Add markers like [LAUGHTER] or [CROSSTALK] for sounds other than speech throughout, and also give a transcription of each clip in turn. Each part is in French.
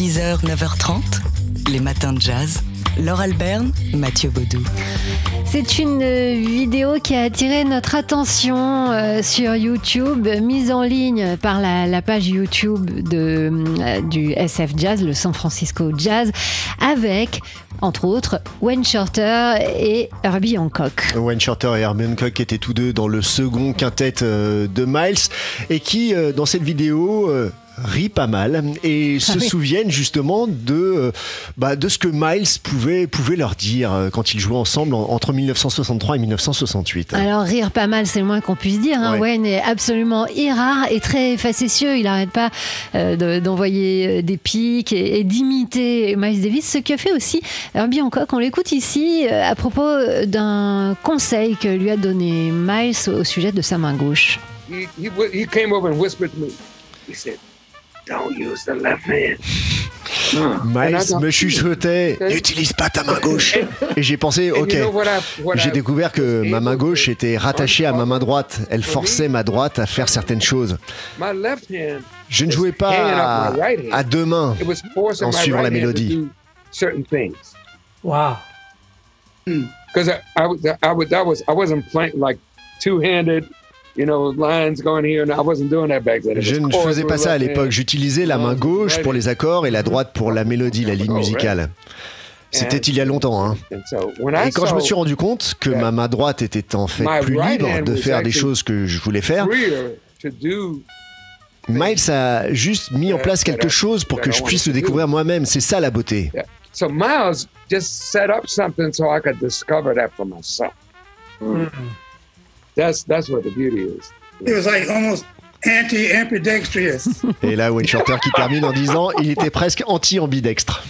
6h, 9h30, les matins de jazz. Laure Alberne, Mathieu Baudou. C'est une vidéo qui a attiré notre attention euh, sur YouTube, mise en ligne par la, la page YouTube de, euh, du SF Jazz, le San Francisco Jazz, avec, entre autres, Wayne Shorter et Herbie Hancock. Wayne Shorter et Herbie Hancock étaient tous deux dans le second quintet euh, de Miles et qui, dans cette vidéo, rit pas mal et se Ah oui. souviennent justement de, euh, bah, de ce que Miles pouvait, pouvait leur dire euh, quand ils jouaient ensemble en- entre 1963 et 1968. Alors rire pas mal, c'est le moins qu'on puisse dire. Hein. Ouais. Wayne est absolument irare et très facétieux. Il n'arrête pas euh, de- d'envoyer des pics et, et d'imiter Miles Davis. Ce que fait aussi Herbie Hancock. On l'écoute ici à propos d'un conseil que lui a donné Miles au sujet de sa main gauche. he, he, he came over and whispered to me. He said, "Don't use the left hand." Miles And I me chuchotait. N'utilise pas ta main gauche Et j'ai pensé, ok. J'ai découvert que ma main gauche était rattachée à ma main droite. Elle forçait ma droite à faire certaines choses. My left hand, Je ne jouais pas à, à deux mains. it was forcing En my suivant la right hand to mélodie. do certain things. Wow. Because I, I, was- I, was, I, was, I wasn't playing like two-handed, you know, lines going here, and I wasn't doing that back then. It Je ne faisais pas ça à l'époque. J'utilisais la main gauche pour les accords et la droite pour la mélodie, la ligne musicale. C'était il y a longtemps. Hein. And so when I Et quand je me suis rendu compte que ma main droite était en fait My plus libre de faire des choses que je voulais faire, freer to do Miles a juste mis en place quelque chose pour que je puisse le découvrir moi-même. C'est ça la beauté. Miles just set up something so I could discover that for myself. That's that's what the beauty is. It was like almost anti-ambidextrous. [LAUGHS] Et là, Shorter qui termine en disant il était presque anti-ambidextre.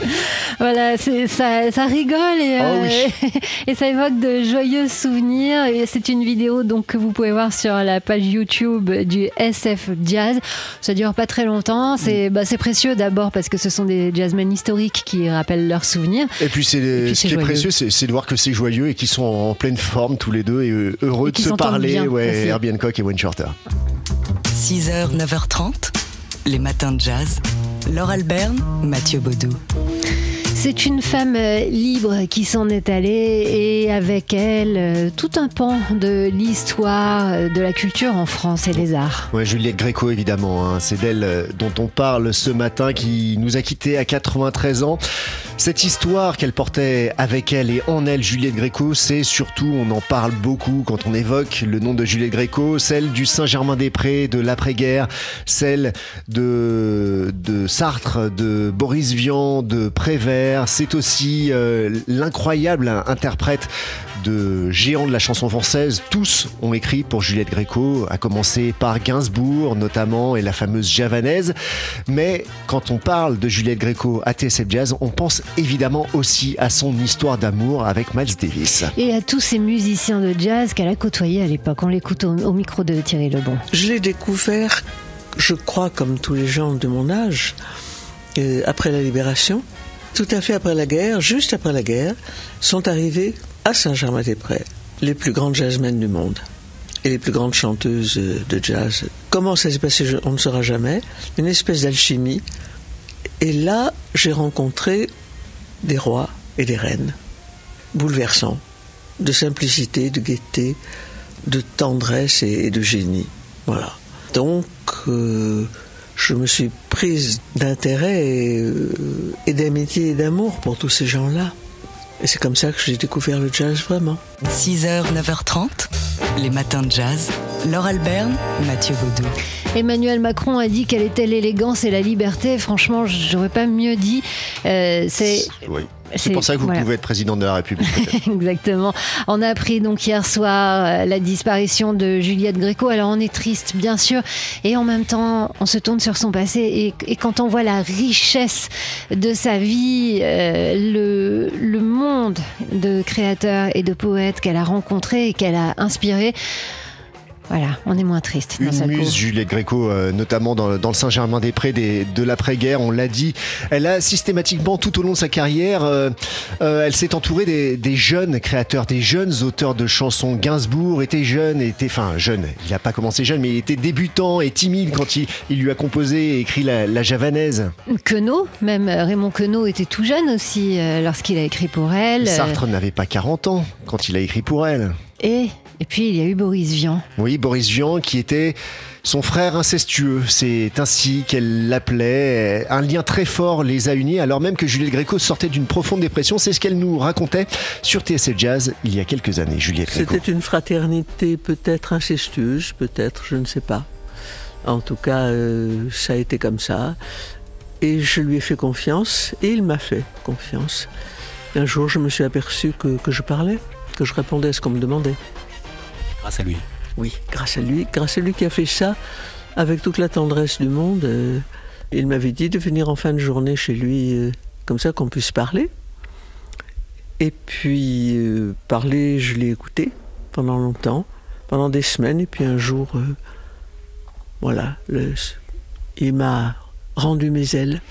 Voilà, c'est- ça, ça rigole et, Oh euh, [LAUGHS] et ça évoque de joyeux souvenirs. Et c'est une vidéo donc que vous pouvez voir sur la page YouTube du SF Jazz. Ça dure pas très longtemps. C'est bah, c'est précieux d'abord parce que ce sont des jazzmen historiques qui rappellent leurs souvenirs. Et puis, c'est puis, ce c'est qui est précieux, c'est de voir que c'est joyeux et qu'ils sont en pleine forme tous les deux et euh, heureux Et de se parler. bien Ouais, aussi. Herbie Hancock et Wayne Shorter. 6h, 9h30, les matins de jazz. Laure Alberne, Mathieu Baudou. C'est une femme euh, libre qui s'en est allée et avec elle euh, tout un pan de l'histoire euh, de la culture en France et les arts. Ouais, Juliette Gréco, évidemment. hein. C'est d'elle dont on parle ce matin, qui nous a quittés à 93 ans. Cette histoire qu'elle portait avec elle et en elle, Juliette Gréco, c'est surtout, on en parle beaucoup quand on évoque le nom de Juliette Gréco, celle du Saint-Germain-des-Prés, de l'après-guerre, celle de, de Sartre, de Boris Vian, de Prévert. C'est aussi euh, l'incroyable interprète de géants de la chanson française. Tous ont écrit pour Juliette Gréco, à commencer par Gainsbourg notamment et la fameuse javanaise. Mais quand on parle de Juliette Gréco à TSF Jazz, on pense évidemment aussi à son histoire d'amour avec Miles Davis. Et à tous ces musiciens de jazz qu'elle a côtoyés à l'époque. On l'écoute au, au micro de Thierry Lebon. Je l'ai découvert, je crois, comme tous les gens de mon âge, euh, après la libération. Tout à fait après la guerre, juste après la guerre, sont arrivés à Saint-Germain-des-Prés les plus grandes jazzmen du monde et les plus grandes chanteuses de jazz. Comment ça s'est passé, on ne saura jamais. Une espèce d'alchimie. Et là, j'ai rencontré des rois et des reines. Bouleversants. De simplicité, de gaieté, de tendresse et, de génie. Voilà. Donc, euh, je me suis prise d'intérêt euh, et d'amitié et d'amour pour tous ces gens-là. Et c'est comme ça que j'ai découvert le jazz vraiment. 6h, 9h30, les matins de jazz. Laure Alberne, Mathieu Baudou. Emmanuel Macron a dit quelle était l'élégance et la liberté. Franchement, j'aurais pas mieux dit. Euh, c'est Oui. C'est- pour ça que vous voilà. pouvez être président de la République. [LAUGHS] Exactement. On a appris donc hier soir euh, la disparition de Juliette Gréco. Alors on est triste, bien sûr, et en même temps on se tourne sur son passé. Et, et quand on voit la richesse de sa vie, euh, le, le monde de créateurs et de poètes qu'elle a rencontrés et qu'elle a inspirés, Voilà, on est moins triste. Une coup. muse, Juliette Gréco, euh, notamment dans, dans le Saint-Germain-des-Prés des- de l'après-guerre, on l'a dit. Elle a systématiquement, tout au long de sa carrière, euh, euh, elle s'est entourée des, des jeunes créateurs, des jeunes auteurs de chansons. Gainsbourg était jeune, était, enfin jeune, il n'a pas commencé jeune, mais il était débutant et timide quand il, il lui a composé et écrit la, la javanaise. Queneau, même Raymond Queneau était tout jeune aussi lorsqu'il a écrit pour elle. Sartre n'avait pas 40 ans quand il a écrit pour elle. et, et puis il y a eu Boris Vian. Oui, Boris Vian, qui était son frère incestueux. C'est ainsi qu'elle l'appelait. Un lien très fort les a unis, alors même que Juliette Gréco sortait d'une profonde dépression. C'est ce qu'elle nous racontait sur TSL Jazz il y a quelques années, Juliette Gréco. C'était une fraternité peut-être incestueuse, peut-être, je ne sais pas. En tout cas, euh, ça a été comme ça. Et je lui ai fait confiance, et il m'a fait confiance. Un jour, je me suis aperçu que, que je parlais, que je répondais à ce qu'on me demandait. Grâce à lui. Oui, grâce à lui, grâce à lui qui a fait ça avec toute la tendresse du monde. euh, il m'avait dit de venir en fin de journée chez lui, euh, comme ça qu'on puisse parler. Et puis, euh, parler, je l'ai écouté pendant longtemps, pendant des semaines, et puis un jour, voilà, il m'a rendu mes ailes.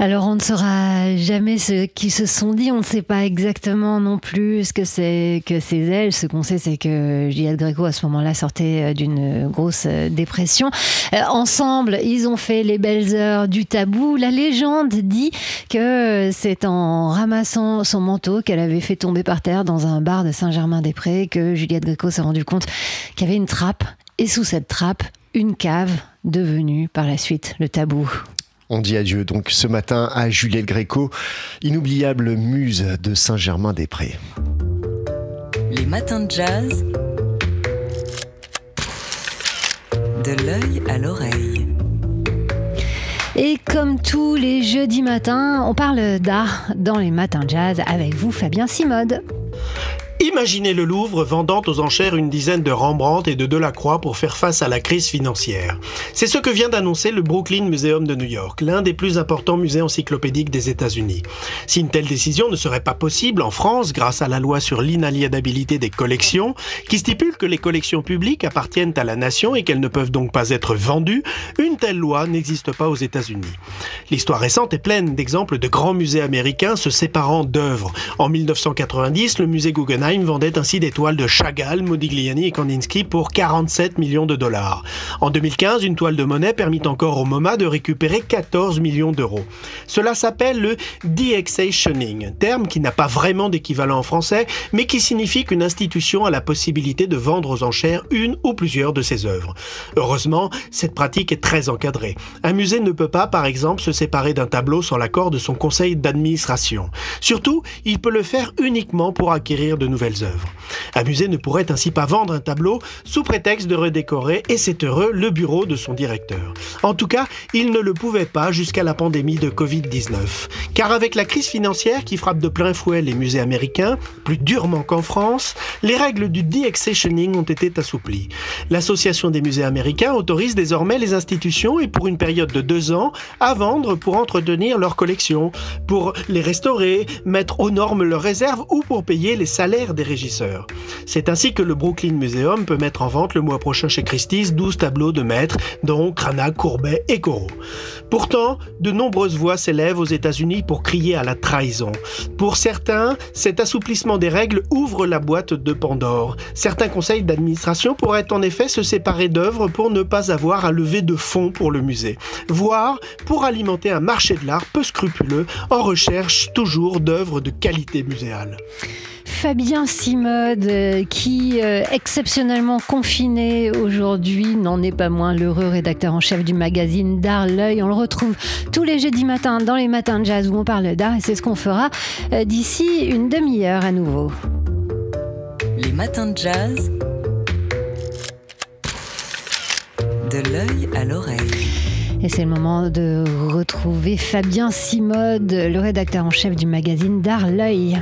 Alors on ne saura jamais ce qu'ils se sont dit, on ne sait pas exactement non plus ce que c'est que ces ailes. Ce qu'on sait, c'est que Juliette Gréco à ce moment-là sortait euh, d'une grosse euh, dépression. Euh, ensemble, ils ont fait les belles heures du tabou. La légende dit que c'est en ramassant son manteau qu'elle avait fait tomber par terre dans un bar de Saint-Germain-des-Prés que Juliette Gréco s'est rendu compte qu'il y avait une trappe et sous cette trappe, une cave devenue par la suite le tabou. On dit adieu donc ce matin à Juliette Gréco, inoubliable muse de Saint-Germain-des-Prés. Les matins de jazz. De l'œil à l'oreille. Et comme tous les jeudis matins, on parle d'art dans les matins de jazz avec vous, Fabien Simode. Imaginez le Louvre vendant aux enchères une dizaine de Rembrandt et de Delacroix pour faire face à la crise financière. C'est ce que vient d'annoncer le Brooklyn Museum de New York, l'un des plus importants musées encyclopédiques des États-Unis. Si une telle décision ne serait pas possible en France grâce à la loi sur l'inaliénabilité des collections, qui stipule que les collections publiques appartiennent à la nation et qu'elles ne peuvent donc pas être vendues, une telle loi n'existe pas aux États-Unis. L'histoire récente est pleine d'exemples de grands musées américains se séparant d'œuvres. En 1990, le musée Guggenheim vendait ainsi des toiles de Chagall, Modigliani et Kandinsky pour 47 millions de dollars. En 2015, une toile de Monet permit encore au MoMA de récupérer 14 millions d'euros. Cela s'appelle le de-accessioning, terme qui n'a pas vraiment d'équivalent en français, mais qui signifie qu'une institution a la possibilité de vendre aux enchères une ou plusieurs de ses œuvres. Heureusement, cette pratique est très encadrée. Un musée ne peut pas, par exemple, se séparer d'un tableau sans l'accord de son conseil d'administration. Surtout, il peut le faire uniquement pour acquérir de nouvelles œuvres. Un musée ne pourrait ainsi pas vendre un tableau sous prétexte de redécorer, et c'est heureux, le bureau de son directeur. En tout cas, il ne le pouvait pas jusqu'à la pandémie de Covid-19. Car avec la crise financière qui frappe de plein fouet les musées américains, plus durement qu'en France, les règles du de-accessioning ont été assouplies. L'Association des musées américains autorise désormais les institutions, et pour une période de deux ans, à vendre pour entretenir leurs collections, pour les restaurer, mettre aux normes leurs réserves ou pour payer les salaires des régisseurs. C'est ainsi que le Brooklyn Museum peut mettre en vente le mois prochain chez Christie's 12 tableaux de maîtres, dont Cranach, Courbet et Corot. Pourtant, de nombreuses voix s'élèvent aux États-Unis pour crier à la trahison. Pour certains, cet assouplissement des règles ouvre la boîte de Pandore. Certains conseils d'administration pourraient en effet se séparer d'œuvres pour ne pas avoir à lever de fonds pour le musée, voire pour alimenter un marché de l'art peu scrupuleux en recherche toujours d'œuvres de qualité muséale. Fabien Simode, euh, qui euh, exceptionnellement confiné aujourd'hui, n'en est pas moins l'heureux rédacteur en chef du magazine D'Art L'œil. On le retrouve tous les jeudis matins dans les matins de jazz où on parle d'art et c'est ce qu'on fera euh, d'ici une demi-heure à nouveau. Les matins de jazz. De l'œil à l'oreille. Et c'est le moment de retrouver Fabien Simode, le rédacteur en chef du magazine D'Art L'œil.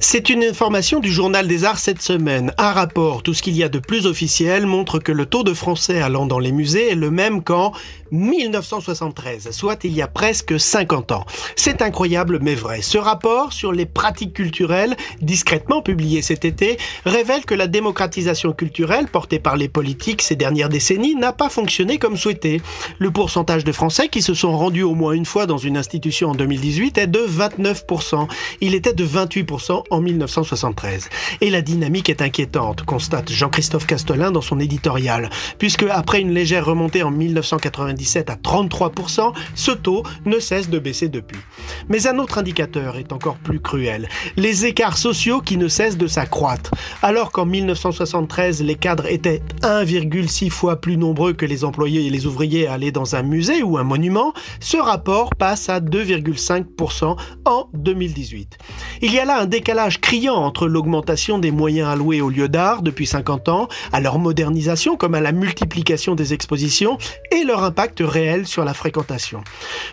C'est une information du Journal des Arts cette semaine. Un rapport, tout ce qu'il y a de plus officiel, montre que le taux de Français allant dans les musées est le même qu'en 1973, soit il y a presque 50 ans. C'est incroyable mais vrai. Ce rapport sur les pratiques culturelles, discrètement publié cet été, révèle que la démocratisation culturelle portée par les politiques ces dernières décennies n'a pas fonctionné comme souhaité. Le pourcentage de Français qui se sont rendus au moins une fois dans une institution en 2018 est de 29%. Il était de 28% en 1973. Et la dynamique est inquiétante, constate Jean-Christophe Castelin dans son éditorial, puisque après une légère remontée en 1997 à 33%, ce taux ne cesse de baisser depuis. Mais un autre indicateur est encore plus cruel, les écarts sociaux qui ne cessent de s'accroître. Alors qu'en 1973, les cadres étaient 1,6 fois plus nombreux que les employés et les ouvriers à aller dans un musée ou un monument, ce rapport passe à 2,5% en 2018. Il y a là un décalage criant entre l'augmentation des moyens alloués aux lieux d'art depuis 50 ans, à leur modernisation comme à la multiplication des expositions et leur impact réel sur la fréquentation.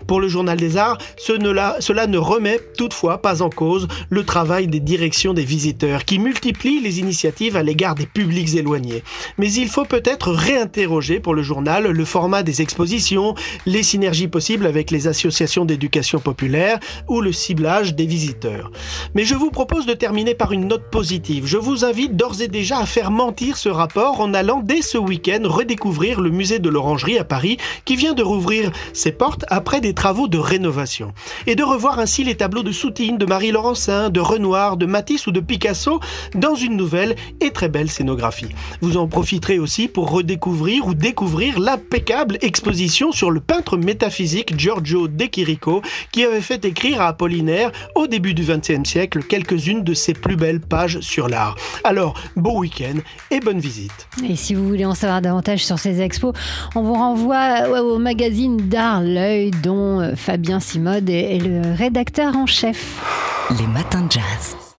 Pour le Journal des Arts, cela ne remet toutefois pas en cause le travail des directions des visiteurs qui multiplient les initiatives à l'égard des publics éloignés. Mais il faut peut-être réinterroger pour le journal le format des expositions, les synergies possibles avec les associations d'éducation populaire ou le ciblage des visiteurs. Mais je vous propose de terminer par une note positive. Je vous invite d'ores et déjà à faire mentir ce rapport en allant dès ce week-end redécouvrir le musée de l'Orangerie à Paris qui vient de rouvrir ses portes après des travaux de rénovation. Et de revoir ainsi les tableaux de Soutine, de Marie Laurencin, de Renoir, de Matisse ou de Picasso dans une nouvelle et très belle scénographie. Vous en profiterez aussi pour redécouvrir ou découvrir l'impeccable exposition sur le peintre métaphysique Giorgio De Chirico qui avait fait écrire à Apollinaire au début du XXe siècle quelques-unes de ses plus belles pages sur l'art. Alors, beau week-end et bonne visite. Et si vous voulez en savoir davantage sur ces expos, on vous renvoie au magazine d'art L'œil dont euh, Fabien Simode est le rédacteur en chef. Les matins de jazz.